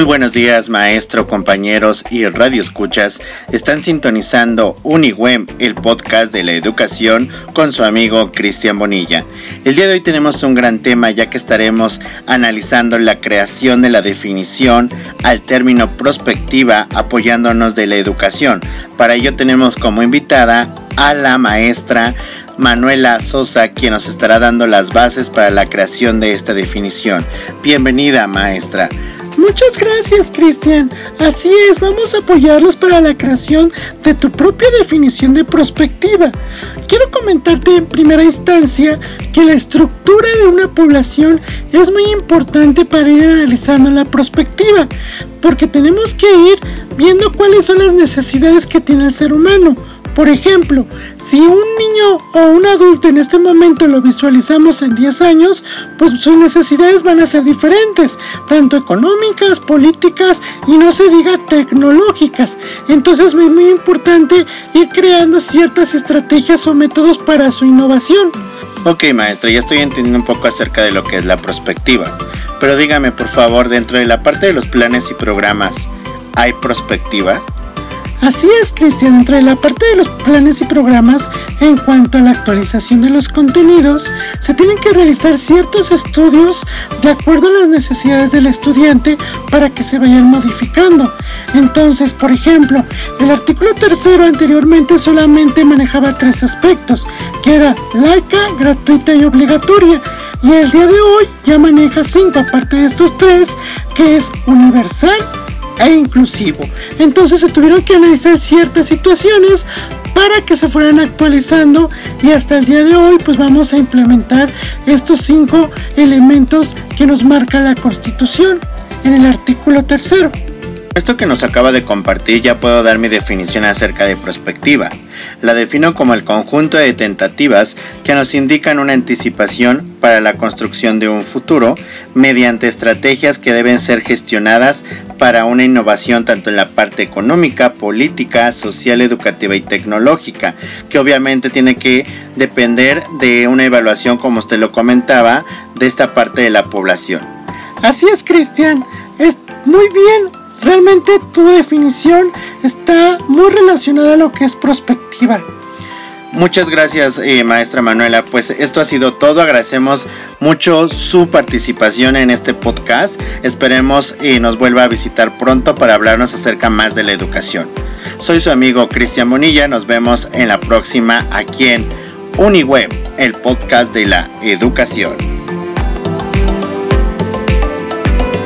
Muy buenos días, maestro, compañeros y radio escuchas. Están sintonizando UniWeb, el podcast de la educación, con su amigo Cristian Bonilla. El día de hoy tenemos un gran tema ya que estaremos analizando la creación de la definición al término prospectiva apoyándonos de la educación. Para ello tenemos como invitada a la maestra Manuela Sosa, quien nos estará dando las bases para la creación de esta definición. Bienvenida, maestra. Muchas gracias, Cristian. Así es, vamos a apoyarlos para la creación de tu propia definición de prospectiva. Quiero comentarte en primera instancia que la estructura de una población es muy importante para ir analizando la prospectiva, porque tenemos que ir viendo cuáles son las necesidades que tiene el ser humano por ejemplo, si un niño o un adulto en este momento lo visualizamos en 10 años, pues sus necesidades van a ser diferentes, tanto económicas, políticas y no se diga tecnológicas. Entonces es muy importante ir creando ciertas estrategias o métodos para su innovación. Ok maestro, ya estoy entendiendo un poco acerca de lo que es la prospectiva. Pero dígame por favor, dentro de la parte de los planes y programas, ¿hay prospectiva? Así es, Cristian, entre la parte de los planes y programas, en cuanto a la actualización de los contenidos, se tienen que realizar ciertos estudios de acuerdo a las necesidades del estudiante para que se vayan modificando. Entonces, por ejemplo, el artículo tercero anteriormente solamente manejaba tres aspectos, que era laica, gratuita y obligatoria. Y el día de hoy ya maneja cinco, aparte de estos tres, que es universal, e inclusivo. Entonces se tuvieron que analizar ciertas situaciones para que se fueran actualizando y hasta el día de hoy pues vamos a implementar estos cinco elementos que nos marca la constitución en el artículo tercero. Esto que nos acaba de compartir ya puedo dar mi definición acerca de prospectiva. La defino como el conjunto de tentativas que nos indican una anticipación para la construcción de un futuro mediante estrategias que deben ser gestionadas para una innovación tanto en la parte económica, política, social, educativa y tecnológica, que obviamente tiene que depender de una evaluación, como usted lo comentaba, de esta parte de la población. Así es, Cristian. Es muy bien Realmente tu definición está muy relacionada a lo que es prospectiva. Muchas gracias, eh, maestra Manuela. Pues esto ha sido todo. Agradecemos mucho su participación en este podcast. Esperemos y nos vuelva a visitar pronto para hablarnos acerca más de la educación. Soy su amigo Cristian Bonilla. Nos vemos en la próxima aquí en UniWeb, el podcast de la educación.